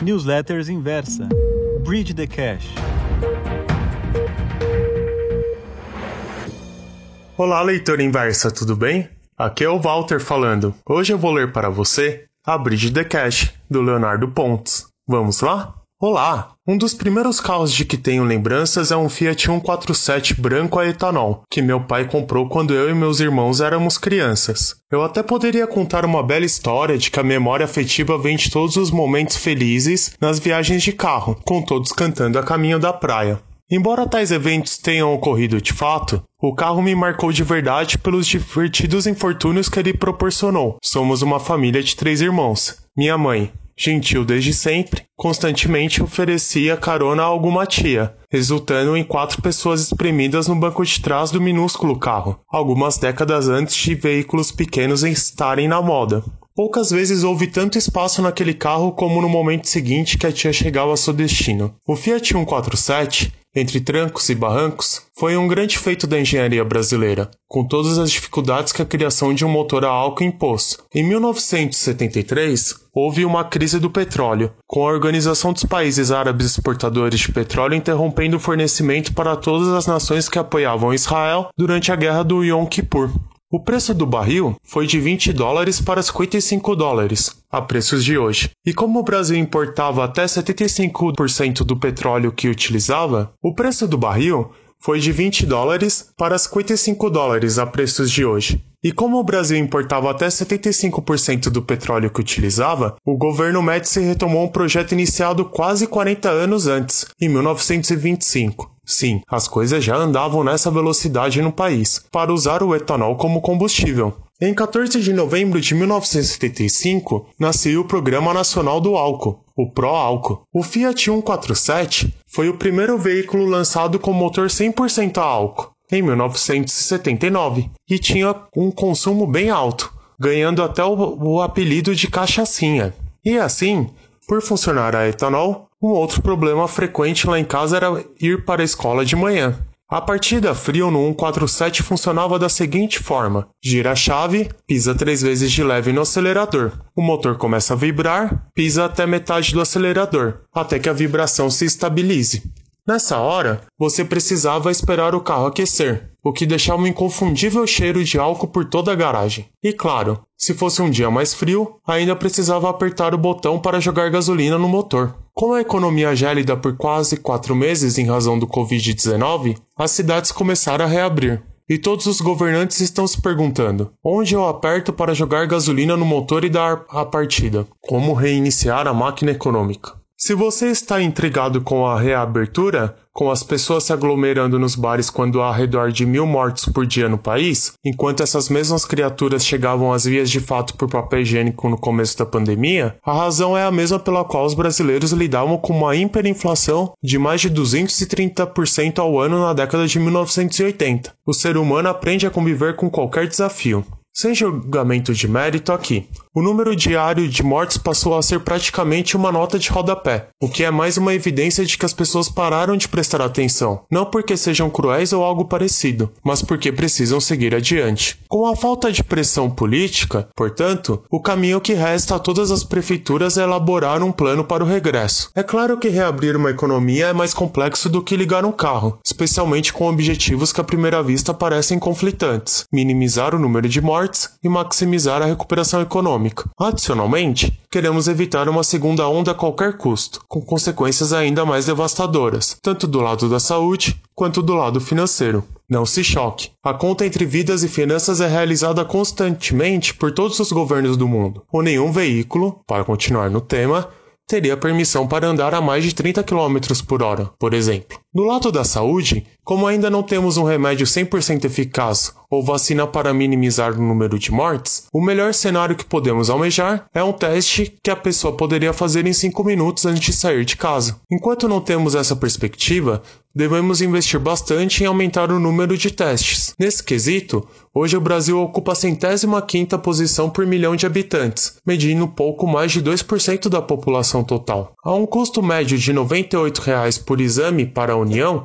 Newsletters Inversa. Bridge the Cash. Olá, leitor inversa, tudo bem? Aqui é o Walter falando. Hoje eu vou ler para você A Bridge the Cash, do Leonardo Pontes. Vamos lá? Olá! Um dos primeiros carros de que tenho lembranças é um Fiat 147 branco a etanol, que meu pai comprou quando eu e meus irmãos éramos crianças. Eu até poderia contar uma bela história de que a memória afetiva vem de todos os momentos felizes nas viagens de carro, com todos cantando a caminho da praia. Embora tais eventos tenham ocorrido de fato, o carro me marcou de verdade pelos divertidos infortúnios que ele proporcionou. Somos uma família de três irmãos. Minha mãe, gentil desde sempre, constantemente oferecia carona a alguma tia, resultando em quatro pessoas espremidas no banco de trás do minúsculo carro, algumas décadas antes de veículos pequenos estarem na moda. Poucas vezes houve tanto espaço naquele carro como no momento seguinte que a tia chegava ao seu destino. O Fiat 147 entre trancos e barrancos, foi um grande feito da engenharia brasileira, com todas as dificuldades que a criação de um motor a álcool impôs. Em 1973, houve uma crise do petróleo, com a Organização dos Países Árabes Exportadores de Petróleo interrompendo o fornecimento para todas as nações que apoiavam Israel durante a Guerra do Yom Kippur. O preço do barril foi de 20 dólares para 55 dólares, a preços de hoje. E como o Brasil importava até 75% do petróleo que utilizava, o preço do barril foi de 20 dólares para 55 dólares a preços de hoje. E como o Brasil importava até 75% do petróleo que utilizava, o governo Médici retomou um projeto iniciado quase 40 anos antes, em 1925. Sim, as coisas já andavam nessa velocidade no país, para usar o etanol como combustível. Em 14 de novembro de 1975, nasceu o Programa Nacional do Álcool, o Pro-Álcool. O Fiat 147 foi o primeiro veículo lançado com motor 100% a álcool, em 1979, e tinha um consumo bem alto, ganhando até o, o apelido de cachaçinha. E assim, por funcionar a etanol, um outro problema frequente lá em casa era ir para a escola de manhã. A partida frio no 147 funcionava da seguinte forma: gira a chave, pisa três vezes de leve no acelerador. O motor começa a vibrar, pisa até metade do acelerador, até que a vibração se estabilize. Nessa hora, você precisava esperar o carro aquecer, o que deixava um inconfundível cheiro de álcool por toda a garagem. E claro, se fosse um dia mais frio, ainda precisava apertar o botão para jogar gasolina no motor. Com a economia gélida por quase quatro meses em razão do Covid-19, as cidades começaram a reabrir. E todos os governantes estão se perguntando: onde eu aperto para jogar gasolina no motor e dar a partida? Como reiniciar a máquina econômica? Se você está intrigado com a reabertura, com as pessoas se aglomerando nos bares quando há ao redor de mil mortos por dia no país, enquanto essas mesmas criaturas chegavam às vias de fato por papel higiênico no começo da pandemia, a razão é a mesma pela qual os brasileiros lidavam com uma hiperinflação de mais de 230% ao ano na década de 1980. O ser humano aprende a conviver com qualquer desafio. Sem julgamento de mérito aqui, o número diário de mortes passou a ser praticamente uma nota de rodapé, o que é mais uma evidência de que as pessoas pararam de prestar atenção, não porque sejam cruéis ou algo parecido, mas porque precisam seguir adiante. Com a falta de pressão política, portanto, o caminho que resta a todas as prefeituras é elaborar um plano para o regresso. É claro que reabrir uma economia é mais complexo do que ligar um carro, especialmente com objetivos que à primeira vista parecem conflitantes: minimizar o número de mortes e maximizar a recuperação econômica econômica. Adicionalmente, queremos evitar uma segunda onda a qualquer custo, com consequências ainda mais devastadoras, tanto do lado da saúde quanto do lado financeiro. Não se choque. A conta entre vidas e finanças é realizada constantemente por todos os governos do mundo. Ou nenhum veículo, para continuar no tema, teria permissão para andar a mais de 30 km por hora, por exemplo. Do lado da saúde, como ainda não temos um remédio 100% eficaz ou vacina para minimizar o número de mortes, o melhor cenário que podemos almejar é um teste que a pessoa poderia fazer em 5 minutos antes de sair de casa. Enquanto não temos essa perspectiva, devemos investir bastante em aumentar o número de testes. Nesse quesito, hoje o Brasil ocupa a centésima quinta posição por milhão de habitantes, medindo pouco mais de 2% da população total. A um custo médio de 98 reais por exame para a União,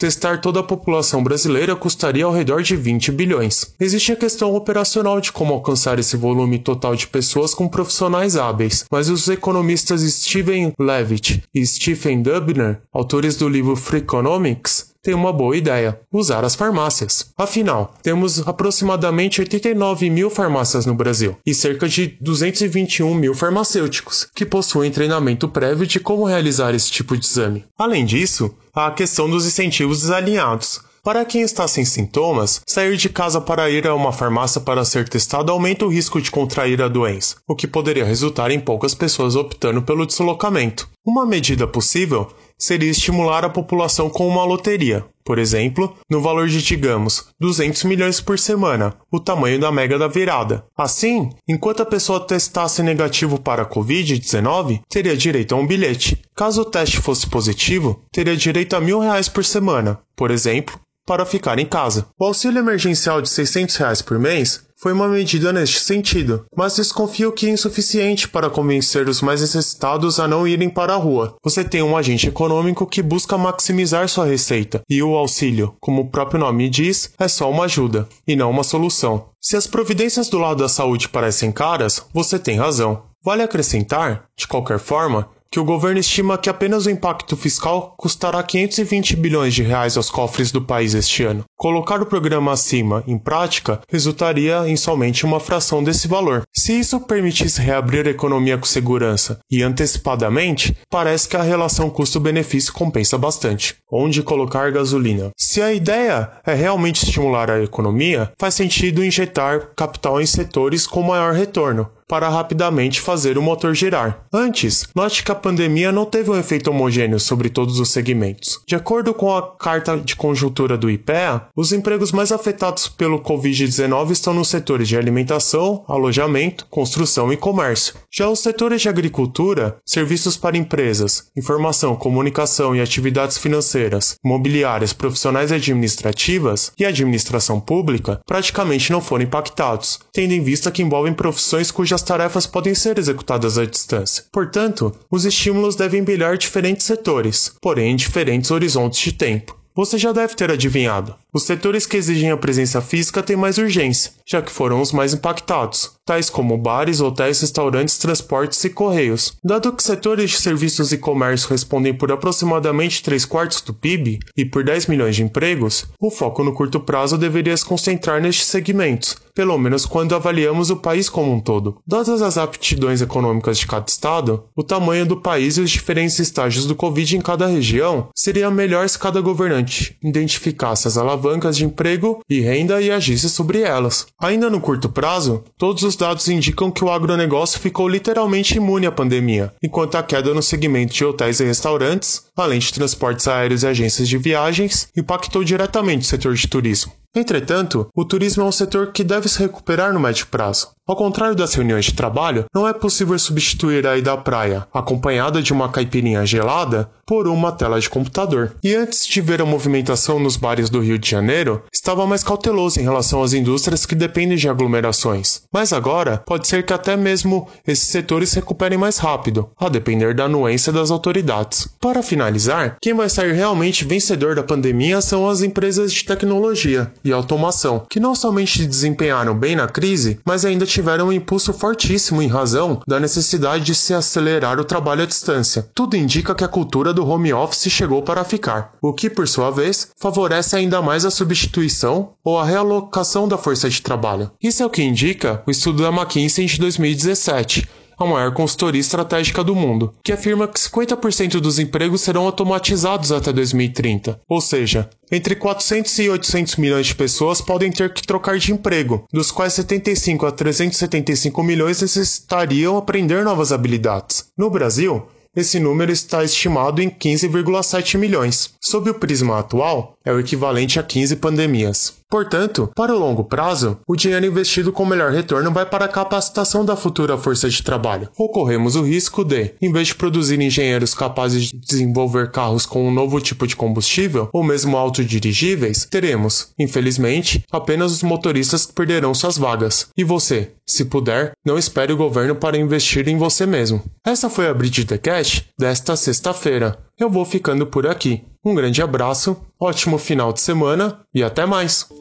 testar toda a população brasileira custaria ao redor de 20 bilhões. Existe a questão operacional de como alcançar esse volume total de pessoas com profissionais hábeis, mas os economistas Steven Levitt e Stephen Dubner, autores do livro Free Economics, tem uma boa ideia: usar as farmácias. Afinal, temos aproximadamente 89 mil farmácias no Brasil e cerca de 221 mil farmacêuticos que possuem treinamento prévio de como realizar esse tipo de exame. Além disso, há a questão dos incentivos desalinhados. Para quem está sem sintomas, sair de casa para ir a uma farmácia para ser testado aumenta o risco de contrair a doença, o que poderia resultar em poucas pessoas optando pelo deslocamento. Uma medida possível seria estimular a população com uma loteria, por exemplo, no valor de, digamos, 200 milhões por semana, o tamanho da mega da virada. Assim, enquanto a pessoa testasse negativo para a Covid-19, teria direito a um bilhete. Caso o teste fosse positivo, teria direito a mil reais por semana, por exemplo, para ficar em casa. O auxílio emergencial de 600 reais por mês foi uma medida neste sentido, mas desconfio que é insuficiente para convencer os mais necessitados a não irem para a rua. Você tem um agente econômico que busca maximizar sua receita, e o auxílio, como o próprio nome diz, é só uma ajuda, e não uma solução. Se as providências do lado da saúde parecem caras, você tem razão. Vale acrescentar, de qualquer forma, que o governo estima que apenas o impacto fiscal custará 520 bilhões de reais aos cofres do país este ano. Colocar o programa acima em prática resultaria em somente uma fração desse valor. Se isso permitisse reabrir a economia com segurança e antecipadamente, parece que a relação custo-benefício compensa bastante. Onde colocar gasolina? Se a ideia é realmente estimular a economia, faz sentido injetar capital em setores com maior retorno, para rapidamente fazer o motor girar. Antes, note que a pandemia não teve um efeito homogêneo sobre todos os segmentos. De acordo com a carta de conjuntura do IPEA, os empregos mais afetados pelo Covid-19 estão nos setores de alimentação, alojamento, construção e comércio. Já os setores de agricultura, serviços para empresas, informação, comunicação e atividades financeiras, imobiliárias, profissionais administrativas e administração pública praticamente não foram impactados, tendo em vista que envolvem profissões cujas as tarefas podem ser executadas à distância. Portanto, os estímulos devem brilhar diferentes setores, porém diferentes horizontes de tempo. Você já deve ter adivinhado. Os setores que exigem a presença física têm mais urgência, já que foram os mais impactados, tais como bares, hotéis, restaurantes, transportes e correios. Dado que setores de serviços e comércio respondem por aproximadamente 3 quartos do PIB e por 10 milhões de empregos, o foco no curto prazo deveria se concentrar nestes segmentos, pelo menos quando avaliamos o país como um todo. Dadas as aptidões econômicas de cada estado, o tamanho do país e os diferentes estágios do Covid em cada região, seria melhor se cada governante identificasse as alavancas alavancas de emprego e renda e agisse sobre elas. Ainda no curto prazo, todos os dados indicam que o agronegócio ficou literalmente imune à pandemia, enquanto a queda no segmento de hotéis e restaurantes, além de transportes aéreos e agências de viagens, impactou diretamente o setor de turismo. Entretanto, o turismo é um setor que deve se recuperar no médio prazo. Ao contrário das reuniões de trabalho, não é possível substituir a ida à praia, acompanhada de uma caipirinha gelada, por uma tela de computador. E antes de ver a movimentação nos bares do Rio de Janeiro, estava mais cauteloso em relação às indústrias que dependem de aglomerações. Mas agora, pode ser que até mesmo esses setores se recuperem mais rápido, a depender da anuência das autoridades. Para finalizar, quem vai sair realmente vencedor da pandemia são as empresas de tecnologia e automação, que não somente desempenharam bem na crise, mas ainda tiveram um impulso fortíssimo em razão da necessidade de se acelerar o trabalho à distância. Tudo indica que a cultura do home office chegou para ficar, o que, por sua vez, favorece ainda mais a substituição ou a realocação da força de trabalho. Isso é o que indica o estudo da McKinsey de 2017 a maior consultoria estratégica do mundo, que afirma que 50% dos empregos serão automatizados até 2030. Ou seja, entre 400 e 800 milhões de pessoas podem ter que trocar de emprego, dos quais 75 a 375 milhões necessitariam aprender novas habilidades. No Brasil, esse número está estimado em 15,7 milhões. Sob o prisma atual, é o equivalente a 15 pandemias. Portanto, para o longo prazo, o dinheiro investido com melhor retorno vai para a capacitação da futura força de trabalho. Ocorremos o risco de, em vez de produzir engenheiros capazes de desenvolver carros com um novo tipo de combustível, ou mesmo autodirigíveis, teremos, infelizmente, apenas os motoristas que perderão suas vagas. E você, se puder, não espere o governo para investir em você mesmo. Essa foi a Bridge The Cash Desta sexta-feira. Eu vou ficando por aqui. Um grande abraço, ótimo final de semana e até mais!